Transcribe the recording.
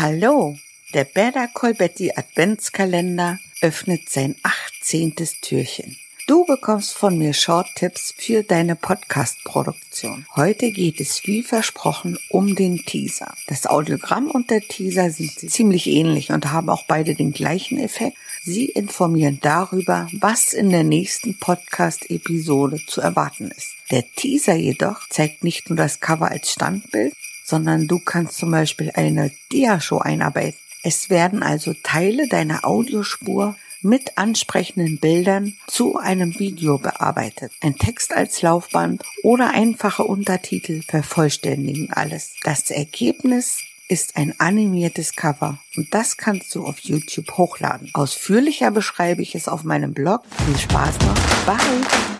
Hallo, der Berda Colbetti Adventskalender öffnet sein 18. Türchen. Du bekommst von mir Short-Tipps für deine Podcast-Produktion. Heute geht es wie versprochen um den Teaser. Das Audiogramm und der Teaser sind ziemlich ähnlich und haben auch beide den gleichen Effekt. Sie informieren darüber, was in der nächsten Podcast-Episode zu erwarten ist. Der Teaser jedoch zeigt nicht nur das Cover als Standbild, sondern du kannst zum Beispiel eine Diashow einarbeiten. Es werden also Teile deiner Audiospur mit ansprechenden Bildern zu einem Video bearbeitet. Ein Text als Laufband oder einfache Untertitel vervollständigen alles. Das Ergebnis ist ein animiertes Cover und das kannst du auf YouTube hochladen. Ausführlicher beschreibe ich es auf meinem Blog. Viel Spaß noch. Bye!